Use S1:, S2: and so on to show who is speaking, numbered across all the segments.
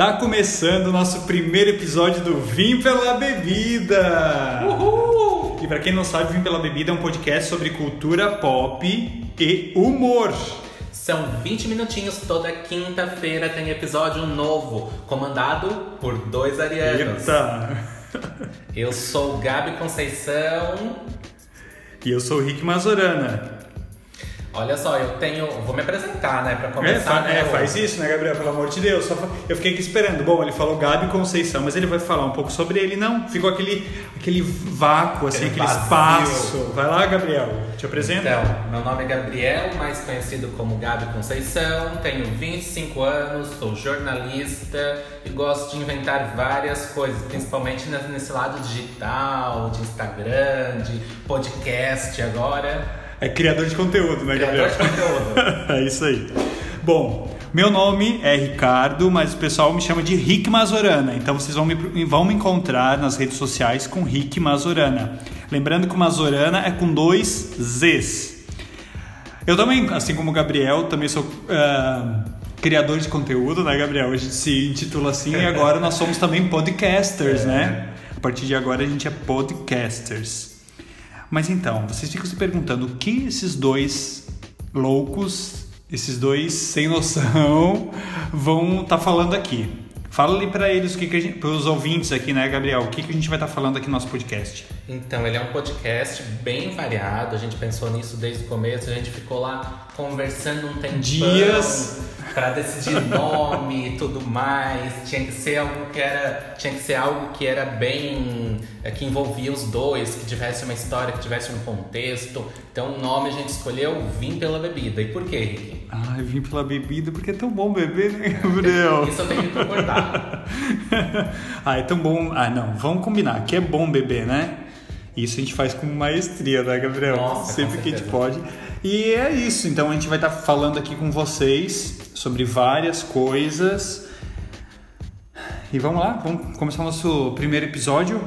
S1: Tá começando o nosso primeiro episódio do Vim pela Bebida!
S2: Uhul!
S1: E para quem não sabe, Vim pela Bebida é um podcast sobre cultura pop e humor.
S2: São 20 minutinhos, toda quinta-feira tem episódio novo, comandado por dois arianos.
S1: Eita!
S2: Eu sou o Gabi Conceição.
S1: E eu sou o Rick Mazorana.
S2: Olha só, eu tenho. Vou me apresentar, né? Pra
S1: É,
S2: começar.
S1: fa-
S2: né,
S1: é, faz isso, né, Gabriel? Pelo amor de Deus. Fa- Eu fiquei aqui esperando. Bom, ele falou Gabi Conceição, mas ele vai falar um pouco sobre ele. Não, ficou aquele, aquele vácuo, assim,
S2: Aquele
S1: aquele espaço. Vai lá, Gabriel. Te apresenta.
S2: Então, meu nome é Gabriel, mais conhecido como Gabi Conceição, tenho 25 anos, sou jornalista e gosto de inventar várias coisas, principalmente nes- nesse lado digital, de Instagram, de podcast agora.
S1: É criador de conteúdo, né,
S2: Criador
S1: Gabriel?
S2: de conteúdo.
S1: é isso aí. Bom, meu nome é Ricardo, mas o pessoal me chama de Rick Mazorana. Então vocês vão me, vão me encontrar nas redes sociais com Rick Mazorana. Lembrando que o Mazorana é com dois Zs. Eu também, assim como o Gabriel, também sou ah, criador de conteúdo, né, Gabriel? A gente se intitula assim e agora nós somos também podcasters, né? A partir de agora a gente é podcasters. Mas então, vocês ficam se perguntando o que esses dois loucos, esses dois sem noção, vão estar falando aqui. Fala ali pra eles o que, que a gente, pros ouvintes aqui, né, Gabriel? O que, que a gente vai estar falando aqui no nosso podcast?
S2: Então, ele é um podcast bem variado, a gente pensou nisso desde o começo, a gente ficou lá conversando um tempão
S1: Dias.
S2: para decidir nome e tudo mais. Tinha que ser algo que era, tinha que ser algo que era bem é, que envolvia os dois, que tivesse uma história, que tivesse um contexto. Então, o nome a gente escolheu Vim pela bebida. E por quê, Rick?
S1: Ah, eu vim pela bebida porque é tão bom beber, né, Gabriel?
S2: Isso eu tenho que concordar.
S1: ah, é tão bom. Ah, não, vamos combinar que é bom beber, né? Isso a gente faz com maestria, né, Gabriel?
S2: Nossa,
S1: Sempre que a gente pode. E é isso, então a gente vai estar falando aqui com vocês sobre várias coisas. E vamos lá, vamos começar o nosso primeiro episódio.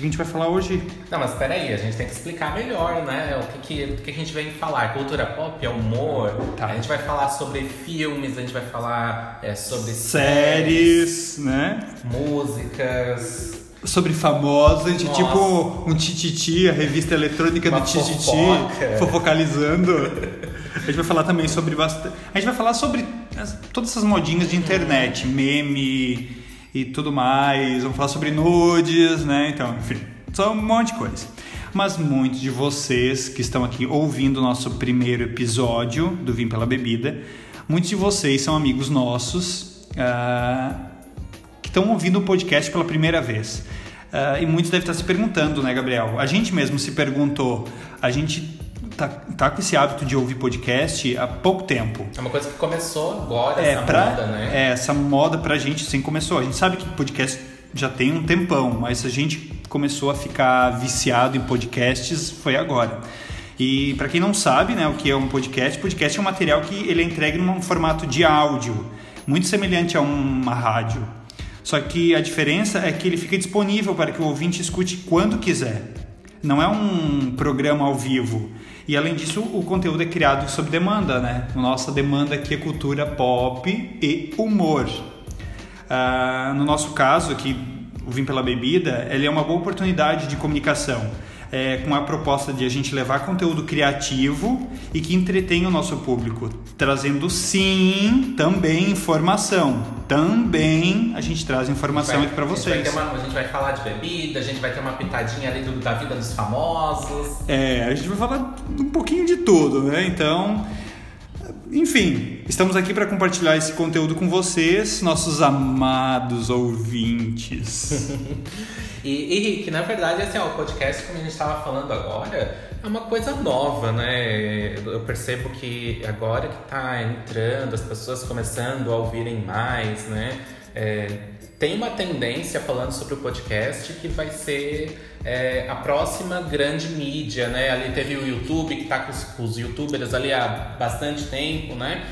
S1: Que a gente vai falar hoje?
S2: Não, mas peraí, a gente tem que explicar melhor, né? O que, que, que que a gente vem falar? Cultura pop, é humor.
S1: Tá.
S2: A gente vai falar sobre filmes, a gente vai falar é, sobre séries,
S1: Séries, né?
S2: músicas.
S1: Sobre famosos, a gente
S2: Nossa.
S1: tipo um Tititi, a revista eletrônica
S2: Uma
S1: do Tititi,
S2: fofoca.
S1: fofocalizando. A gente vai falar também sobre bastante. A gente vai falar sobre as- todas essas modinhas de internet, meme e tudo mais. Vamos falar sobre nudes, né? Então, enfim, só um monte de coisa. Mas muitos de vocês que estão aqui ouvindo o nosso primeiro episódio do Vim pela Bebida, muitos de vocês são amigos nossos. ah, que estão ouvindo o podcast pela primeira vez. Ah, e muitos devem estar se perguntando, né, Gabriel? A gente mesmo se perguntou, a gente tá, tá com esse hábito de ouvir podcast há pouco tempo.
S2: É uma coisa que começou agora,
S1: É,
S2: essa
S1: pra,
S2: moda, né?
S1: é, essa moda pra gente assim começou. A gente sabe que podcast já tem um tempão, mas a gente começou a ficar viciado em podcasts foi agora. E para quem não sabe, né, o que é um podcast, podcast é um material que ele é entregue num formato de áudio, muito semelhante a uma rádio. Só que a diferença é que ele fica disponível para que o ouvinte escute quando quiser. Não é um programa ao vivo. E além disso, o conteúdo é criado sob demanda, né? Nossa demanda aqui é cultura pop e humor. Ah, no nosso caso aqui, o Vim pela Bebida, ele é uma boa oportunidade de comunicação. É, com a proposta de a gente levar conteúdo criativo e que entretenha o nosso público, trazendo sim também informação. Também a gente traz informação
S2: Vai-
S1: aqui para
S2: a gente
S1: vocês.
S2: uma- a gente vai falar de bebida, a gente vai ter uma pitadinha ali do- da vida dos famosos.
S1: É, a gente vai falar um pouquinho de tudo, né? Então, enfim, estamos aqui para compartilhar esse conteúdo com vocês, nossos amados ouvintes.
S2: E, e Rick, na verdade, assim, ó, o podcast, como a gente estava falando agora, é uma coisa nova, né? Eu percebo que agora que tá entrando, as pessoas começando a ouvirem mais, né? É, tem uma tendência falando sobre o podcast que vai ser é, a próxima grande mídia, né? Ali teve o YouTube, que tá com os, com os youtubers ali há bastante tempo, né?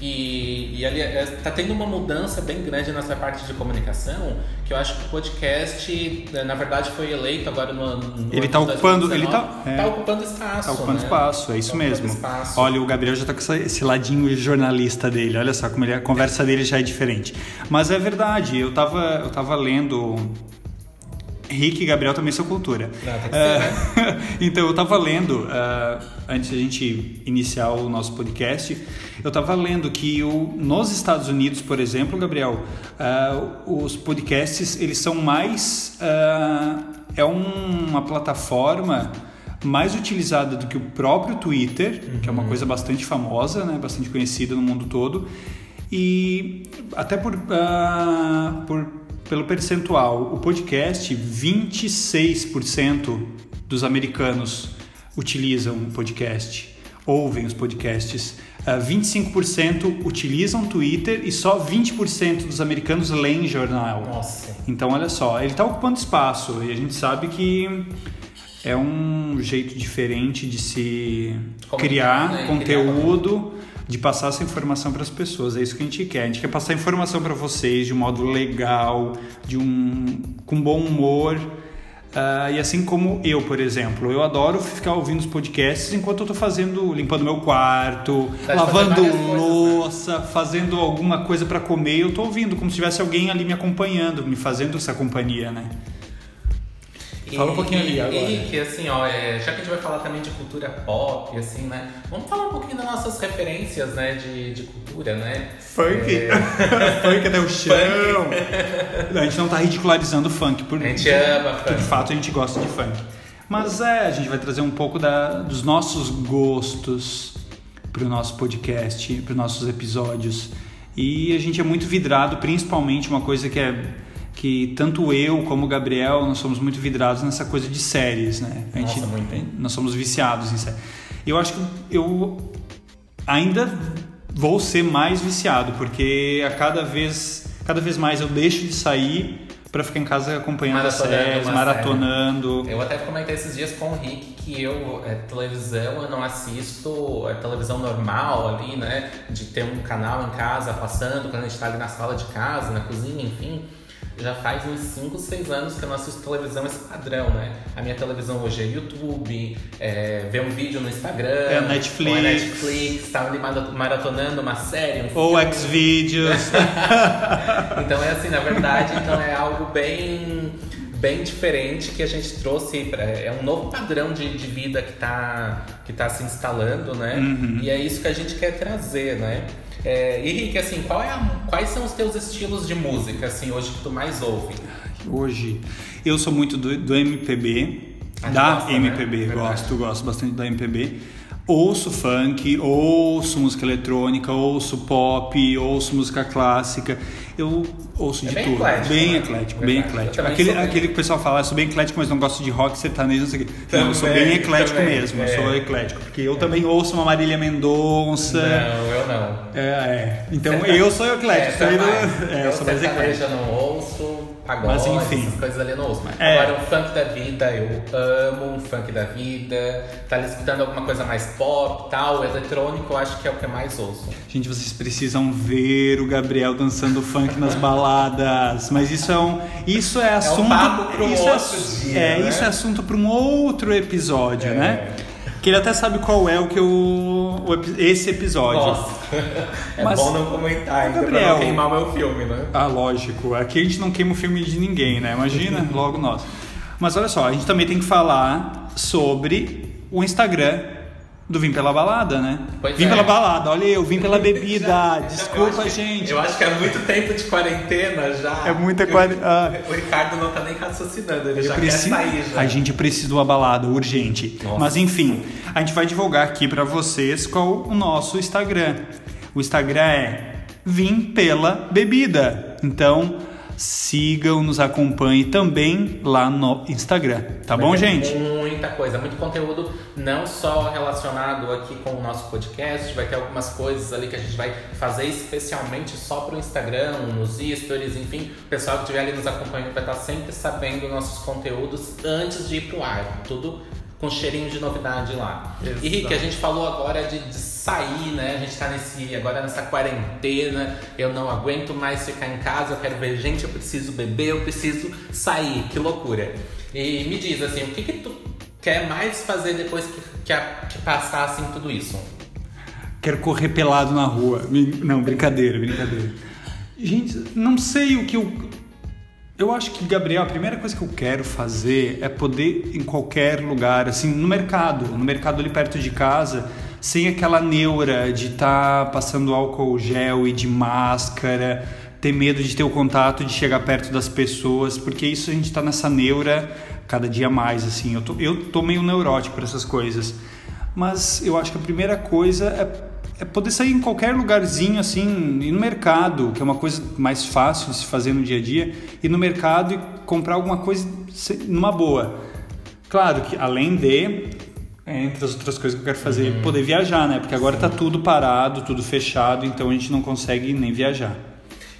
S2: E, e ali está tendo uma mudança bem grande nessa parte de comunicação, que eu acho que o podcast, na verdade, foi eleito agora no, no
S1: Ele está ocupando, ele tá,
S2: é, tá ocupando espaço. Está
S1: ocupando
S2: né?
S1: espaço, é isso tá mesmo. Espaço. Olha, o Gabriel já está com esse ladinho jornalista dele. Olha só como ele, a conversa dele já é diferente. Mas é verdade. Eu estava eu tava lendo Rick e Gabriel também são cultura.
S2: Não, tem que ser,
S1: uh, então, eu estava lendo, uh, antes de a gente iniciar o nosso podcast, eu estava lendo que o, nos Estados Unidos, por exemplo, Gabriel, uh, os podcasts, eles são mais... é uma plataforma mais utilizada do que o próprio Twitter, uhum. que é uma uhum. coisa bastante famosa, né, bastante conhecida no mundo todo, e até por, por pelo percentual, o podcast, 26% dos americanos utilizam o podcast, ouvem os podcasts. Uh, ah, 25% utilizam Twitter e só 20% dos americanos leem jornal.
S2: Nossa.
S1: Então, olha só, ele está ocupando espaço e a gente sabe que é um jeito diferente de se Como criar né? conteúdo. De passar essa informação para as pessoas. É isso que a gente quer. A gente quer passar informação para vocês de um modo legal, de um com bom humor. Uh, e assim como eu, por exemplo, eu adoro ficar ouvindo os podcasts enquanto eu estou fazendo, limpando meu quarto, tá lavando louça, coisas, né? fazendo alguma coisa para comer. Eu estou ouvindo como se tivesse alguém ali me acompanhando, me fazendo essa companhia, né?
S2: Fala um pouquinho ali agora. E que assim, ó, é, já que a gente vai falar também de cultura pop, assim, né? Vamos falar um pouquinho das nossas referências, né, de, de cultura, né?
S1: Funk! É... funk até o chão! a gente não tá ridicularizando funk. Por,
S2: a gente ama funk.
S1: De fato, a gente gosta de funk. Mas é, a gente vai trazer um pouco da, dos nossos gostos para o nosso podcast, para os nossos episódios. E a gente é muito vidrado, principalmente uma coisa que é que tanto eu como o Gabriel nós somos muito vidrados nessa coisa de séries, né?
S2: A gente, Nossa,
S1: nós somos viciados em séries. Eu acho que eu ainda vou ser mais viciado porque a cada vez, cada vez mais eu deixo de sair para ficar em casa acompanhando as séries, maratonando.
S2: Série. Eu até comentei esses dias com o Rick que eu, é, televisão, eu não assisto é, televisão normal ali, né? De ter um canal em casa passando, quando a gente tá ali na sala de casa, na cozinha, enfim já faz uns 5, 6 anos que eu não assisto televisão esse padrão, né? A minha televisão hoje é YouTube, é, ver um vídeo no Instagram,
S1: é Netflix, ou é
S2: Netflix, tá ali maratonando uma série, um
S1: Ou Xvideos.
S2: então é assim, na verdade, então é algo bem bem diferente que a gente trouxe pra, é um novo padrão de, de vida que está que tá se instalando, né?
S1: Uhum.
S2: E é isso que a gente quer trazer, né? É, Henrique, assim, é a, quais são os teus estilos de música, assim, hoje que tu mais ouve?
S1: Hoje, eu sou muito do, do MPB, ah, da gosta, MPB, né? gosto, gosto bastante da MPB ouço funk, ouço música eletrônica, ouço pop, ouço música clássica. Eu ouço é de
S2: bem
S1: tudo.
S2: Eclético,
S1: bem
S2: né?
S1: eclético, bem eclético. Aquele, aquele que o pessoal fala, eu sou bem eclético, mas não gosto de rock, sertanejo, não sei o quê. Não, eu sou bem eclético também, mesmo, é. eu sou eclético. Porque eu é. também ouço uma Marília Mendonça.
S2: Não, eu não.
S1: É, é. Então eu sou eclético.
S2: É, mais, é, eu sou mais eclético. Eu não ouço pagode, Mas, enfim. essas coisas ali eu não ouço. É. Agora, um funk da vida, eu amo um funk da vida. Tá escutando alguma coisa mais pop tal, eletrônico, eu acho que é o que eu mais ouço.
S1: Gente, vocês precisam ver o Gabriel dançando funk nas baladas. Mas isso é um. Isso é assunto. É um isso é,
S2: dia,
S1: é,
S2: né?
S1: isso é assunto para um outro episódio, é. né? Que ele até sabe qual é o que eu. O, esse episódio.
S2: Nossa. É Mas, bom não comentar, então, Gabriel, pra não queimar meu filme, né?
S1: Ah, lógico. Aqui a gente não queima o filme de ninguém, né? Imagina, logo nós. Mas olha só, a gente também tem que falar sobre o Instagram do Vim pela Balada, né?
S2: Pois
S1: vim
S2: é.
S1: pela balada, olha eu, vim pela bebida. Desculpa,
S2: eu
S1: gente.
S2: Que, eu acho que é muito tempo de quarentena já.
S1: É muita quarentena. Ah.
S2: O Ricardo não tá nem raciocinando, ele eu já preciso... quer sair já.
S1: A gente precisa de uma balada urgente. Nossa. Mas enfim, a gente vai divulgar aqui para vocês qual o nosso Instagram. O Instagram é Vim pela Bebida. Então, sigam, nos acompanhem também lá no Instagram. Tá bom, gente?
S2: Muita coisa, muito conteúdo, não só relacionado aqui com o nosso podcast, vai ter algumas coisas ali que a gente vai fazer especialmente só pro Instagram, nos stories, enfim. O pessoal que estiver ali nos acompanhando vai estar sempre sabendo nossos conteúdos antes de ir pro ar. Tudo com cheirinho de novidade lá.
S1: Exato.
S2: E Rick, a gente falou agora de, de, sair, né? A gente tá nesse, agora nessa quarentena, eu não aguento mais ficar em casa, eu quero ver gente, eu preciso beber, eu preciso sair, que loucura. E me diz assim, o que que tu quer mais fazer depois que, que, que passar assim tudo isso?
S1: Quero correr pelado na rua. Não, brincadeira, brincadeira. Gente, não sei o que eu eu acho que, Gabriel, a primeira coisa que eu quero fazer é poder em qualquer lugar, assim, no mercado, no mercado ali perto de casa, sem aquela neura de estar tá passando álcool gel e de máscara, ter medo de ter o contato, de chegar perto das pessoas, porque isso a gente está nessa neura cada dia mais, assim. Eu tô, eu tô meio neurótico para essas coisas. Mas eu acho que a primeira coisa é é poder sair em qualquer lugarzinho assim, ir no mercado, que é uma coisa mais fácil de se fazer no dia a dia, ir no mercado e comprar alguma coisa numa boa. Claro que além de, entre as outras coisas que eu quero fazer, uhum. poder viajar, né? Porque agora está tudo parado, tudo fechado, então a gente não consegue nem viajar.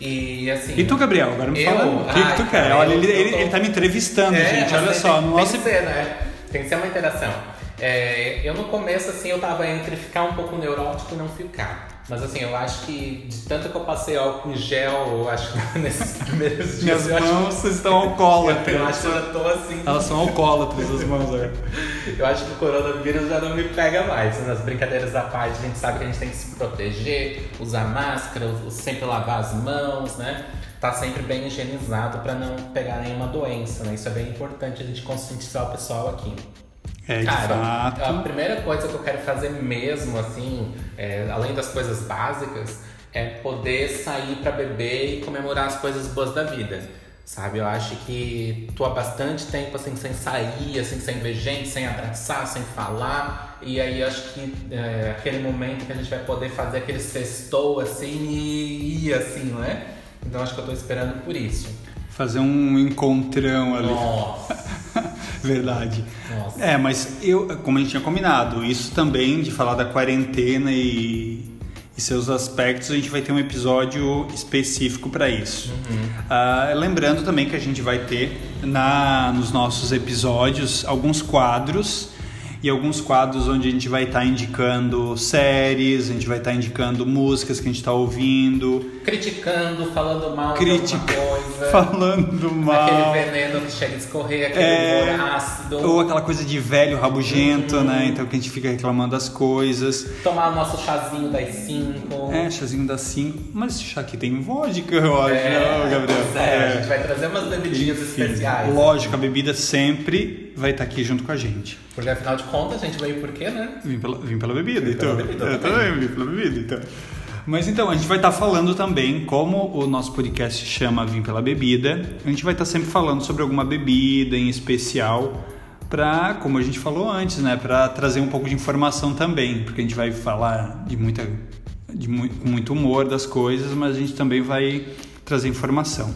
S2: E assim.
S1: E tu, Gabriel, agora me eu... fala. O que, que tu quer? Olha, ele, ele, ele tá me entrevistando, é, gente. Olha só.
S2: Tem, nosso... tem que ser, né? Tem que ser uma interação. É, eu no começo, assim, eu tava entre ficar um pouco neurótico e não ficar. Mas assim, eu acho que de tanto que eu passei álcool em gel, eu acho que nesses primeiros
S1: dias. Minhas mãos acho... estão alcoólatras.
S2: Eu acho que eu já tô assim.
S1: Elas são alcoólatras, as mãos, é.
S2: Eu acho que o coronavírus já não me pega mais. Nas brincadeiras da parte, a gente sabe que a gente tem que se proteger, usar máscara, sempre lavar as mãos, né? Tá sempre bem higienizado para não pegar nenhuma doença, né? Isso é bem importante a gente conscientizar o pessoal aqui.
S1: É, Cara, fato.
S2: a primeira coisa que eu quero fazer mesmo, assim, é, além das coisas básicas, é poder sair para beber e comemorar as coisas boas da vida. Sabe, eu acho que tô há bastante tempo assim sem sair, assim sem ver gente, sem abraçar, sem falar. E aí acho que é aquele momento que a gente vai poder fazer aquele sextou assim e ir assim, né? Então acho que eu tô esperando por isso.
S1: Fazer um encontrão ali.
S2: Nossa.
S1: Verdade.
S2: Nossa.
S1: É, mas eu, como a gente tinha combinado, isso também de falar da quarentena e, e seus aspectos, a gente vai ter um episódio específico para isso.
S2: Uhum.
S1: Uh, lembrando também que a gente vai ter na, nos nossos episódios alguns quadros e alguns quadros onde a gente vai estar tá indicando séries, a gente vai estar tá indicando músicas que a gente está ouvindo.
S2: Criticando, falando mal
S1: Critica,
S2: de alguma coisa.
S1: Falando mal.
S2: Aquele veneno que chega a escorrer, aquele é, humor ácido.
S1: Ou aquela coisa de velho rabugento, uhum. né? Então que a gente fica reclamando das coisas.
S2: Tomar o nosso chazinho das 5.
S1: É, chazinho das 5. Mas esse chá aqui tem vodka, eu acho, é, não, Gabriel?
S2: É, é, a gente vai trazer umas bebidinhas Enfim, especiais.
S1: Lógico, a bebida sempre vai estar aqui junto com a gente.
S2: Porque afinal de contas, a gente veio por quê, né?
S1: Vim pela, vim pela bebida,
S2: vim
S1: então.
S2: Pela bebida,
S1: eu também vim pela bebida, então. Mas então, a gente vai estar tá falando também, como o nosso podcast chama Vim pela Bebida, a gente vai estar tá sempre falando sobre alguma bebida em especial, para, como a gente falou antes, né, para trazer um pouco de informação também, porque a gente vai falar de muita de muito, muito humor das coisas, mas a gente também vai trazer informação.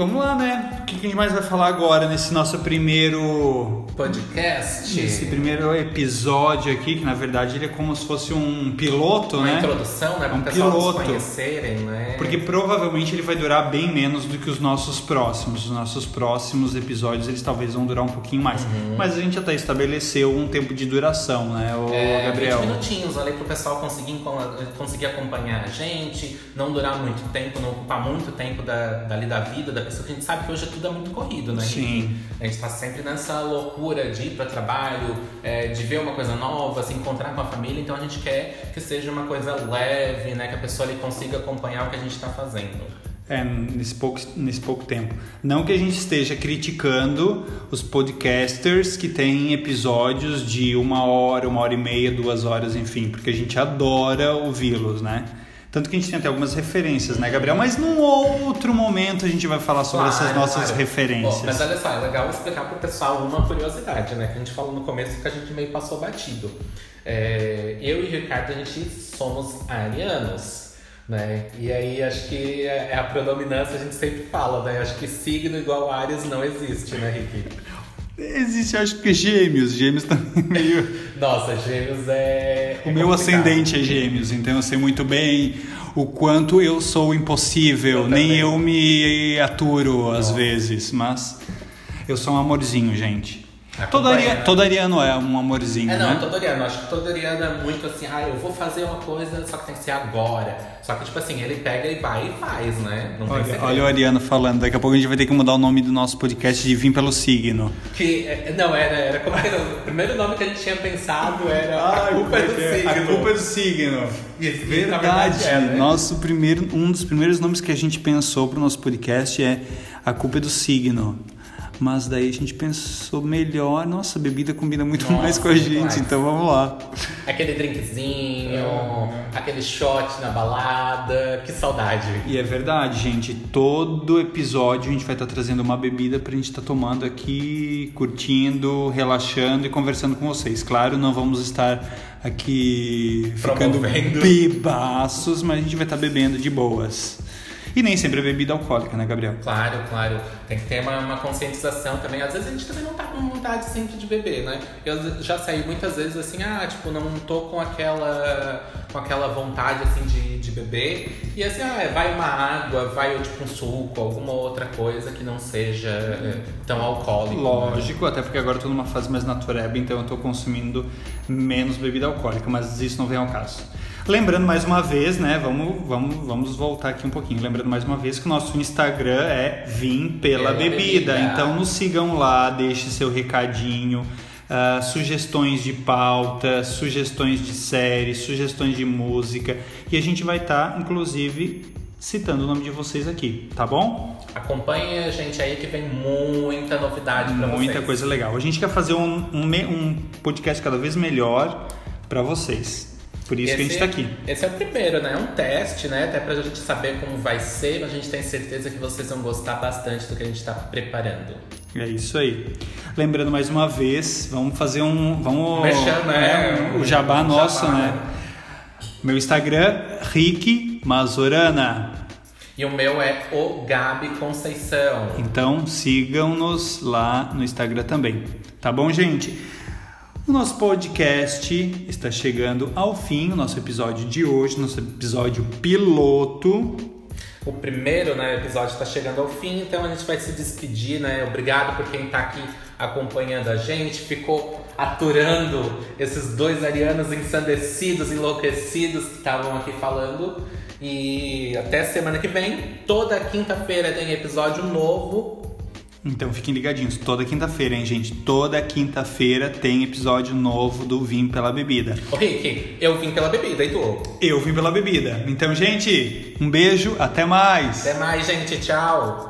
S1: Vamos lá, né? O que a gente mais vai falar agora nesse nosso primeiro
S2: podcast?
S1: Esse primeiro episódio aqui, que na verdade ele é como se fosse um piloto,
S2: Uma
S1: né?
S2: Uma introdução, né? Para
S1: um
S2: piloto. conhecerem, né?
S1: Porque provavelmente ele vai durar bem menos do que os nossos próximos. Os nossos próximos episódios eles talvez vão durar um pouquinho mais.
S2: Uhum.
S1: Mas a gente até estabeleceu um tempo de duração, né, o
S2: é,
S1: Gabriel?
S2: 20 minutinhos ali para o pessoal conseguir, conseguir acompanhar a gente, não durar muito tempo, não ocupar muito tempo da, dali da vida da que a gente sabe que hoje tudo é muito corrido, né?
S1: Sim.
S2: A gente está sempre nessa loucura de ir para trabalho, é, de ver uma coisa nova, se encontrar com a família, então a gente quer que seja uma coisa leve, né? Que a pessoa ali consiga acompanhar o que a gente está fazendo.
S1: É, nesse pouco, nesse pouco tempo. Não que a gente esteja criticando os podcasters que têm episódios de uma hora, uma hora e meia, duas horas, enfim, porque a gente adora ouvi-los, né? Tanto que a gente tem até algumas referências, né, Gabriel? Mas num outro momento a gente vai falar sobre
S2: claro,
S1: essas nossas
S2: claro.
S1: referências.
S2: Bom, mas olha só, é legal explicar pro pessoal uma curiosidade, né? Que a gente falou no começo que a gente meio passou batido. É, eu e o Ricardo, a gente somos arianos. Né? E aí acho que é a predominância, a gente sempre fala, né? Acho que signo igual Ares não existe, né, Ricky?
S1: Existe, acho que gêmeos. Gêmeos também meio.
S2: Nossa, gêmeos é.
S1: O é meu ascendente é gêmeos, então eu sei muito bem o quanto eu sou impossível. Eu Nem eu me aturo às Nossa. vezes, mas eu sou um amorzinho, gente. Todo, ariano é um amorzinho,
S2: É, não,
S1: né?
S2: todo ariano. Acho que todo ariano é muito assim, ah, eu vou fazer uma coisa, só que tem que ser agora. Só que, tipo assim, ele pega e vai e faz, né? Não
S1: Olha, olha o Ariano falando, daqui a pouco a gente vai ter que mudar o nome do nosso podcast de Vim pelo Signo.
S2: Que, é, não, era, era como que era? O primeiro nome que a gente tinha pensado era A Culpa é do Signo.
S1: A culpa é do signo.
S2: Isso,
S1: Verdade.
S2: verdade é, né?
S1: Nosso primeiro, um dos primeiros nomes que a gente pensou pro nosso podcast é A culpa é do signo. Mas daí a gente pensou melhor, nossa, a bebida combina muito
S2: Nossa,
S1: mais com a gente, então vamos lá.
S2: Aquele drinkzinho, aquele shot na balada. Que saudade.
S1: E é verdade, gente. Todo episódio a gente vai estar trazendo uma bebida pra gente estar tomando aqui, curtindo, relaxando e conversando com vocês. Claro, não vamos estar aqui ficando bebaços, mas a gente vai estar bebendo de boas. E nem sempre é bebida alcoólica, né, Gabriel?
S2: Claro, claro. Tem que ter uma, uma conscientização também. Às vezes a gente também não tá com vontade sempre de beber, né? Eu já saí muitas vezes assim, ah, tipo, não tô com aquela, com aquela vontade assim de, de beber. E assim, ah, vai uma água, vai tipo um suco, alguma outra coisa que não seja eh, tão alcoólico. né?
S1: Lógico, até porque agora eu tô numa fase mais natureba, então eu tô consumindo menos bebida alcoólica, mas isso não vem ao caso. Lembrando mais uma vez, né? Vamos, vamos, vamos voltar aqui um pouquinho. Lembrando mais uma vez que o nosso Instagram é Vim pela
S2: Pela
S1: bebida.
S2: Bebida.
S1: Então nos sigam lá, deixe seu recadinho, ah, sugestões de pauta, sugestões de série, sugestões de música. E a gente vai estar, inclusive, citando o nome de vocês aqui, tá bom?
S2: Acompanhe a gente aí que vem muita novidade pra
S1: Muita
S2: vocês.
S1: coisa legal. A gente quer fazer um, um, um podcast cada vez melhor para vocês. Por isso que a gente tá aqui.
S2: Esse é o primeiro, né? É um teste, né? Até pra gente saber como vai ser, mas a gente tem certeza que vocês vão gostar bastante do que a gente tá preparando.
S1: É isso aí. Lembrando mais uma vez, vamos fazer um. Vamos,
S2: Merchan, né?
S1: é, o jabá
S2: Um
S1: nosso,
S2: jabá,
S1: né?
S2: né?
S1: Meu Instagram, Rick Mazorana.
S2: E o meu é o Gabi Conceição.
S1: Então sigam-nos lá no Instagram também. Tá bom, gente? O nosso podcast está chegando ao fim, o nosso episódio de hoje, nosso episódio piloto.
S2: O primeiro né, episódio está chegando ao fim, então a gente vai se despedir, né? Obrigado por quem tá aqui acompanhando a gente, ficou aturando esses dois arianos ensandecidos, enlouquecidos que estavam aqui falando. E até semana que vem, toda quinta-feira tem episódio novo.
S1: Então fiquem ligadinhos, toda quinta-feira, hein, gente? Toda quinta-feira tem episódio novo do Vim pela Bebida.
S2: Ô Rick, eu vim pela bebida, e tu?
S1: Eu vim pela bebida. Então, gente, um beijo, até mais!
S2: Até mais, gente, tchau!